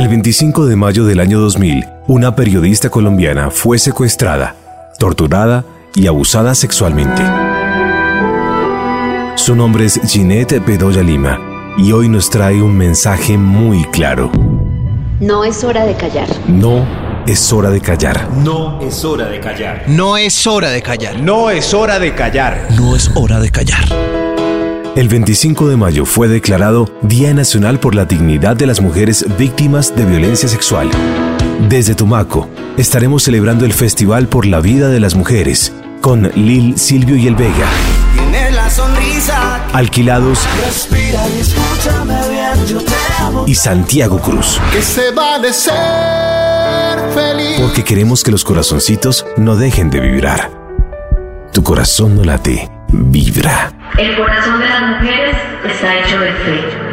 El 25 de mayo del año 2000, una periodista colombiana fue secuestrada, torturada y abusada sexualmente. Su nombre es Ginette Bedoya Lima y hoy nos trae un mensaje muy claro. No es hora de callar. No es hora de callar. No es hora de callar. No es hora de callar. No es hora de callar. No es hora de callar. El 25 de mayo fue declarado Día Nacional por la Dignidad de las Mujeres Víctimas de Violencia Sexual. Desde Tumaco estaremos celebrando el Festival por la Vida de las Mujeres con Lil, Silvio y El Vega. Tiene la sonrisa. Alquilados Respira y escúchame bien, yo te amo. y Santiago Cruz. Que se vale ser feliz. Porque queremos que los corazoncitos no dejen de vibrar. Tu corazón no late, vibra. El corazón de las mujeres está hecho de fe.